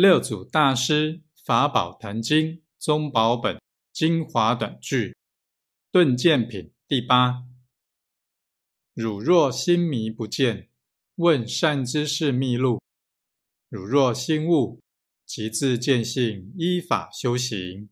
六祖大师法宝坛经宗宝本精华短句顿见品第八：汝若心迷不见，问善知识秘录；汝若心悟，即自见性，依法修行。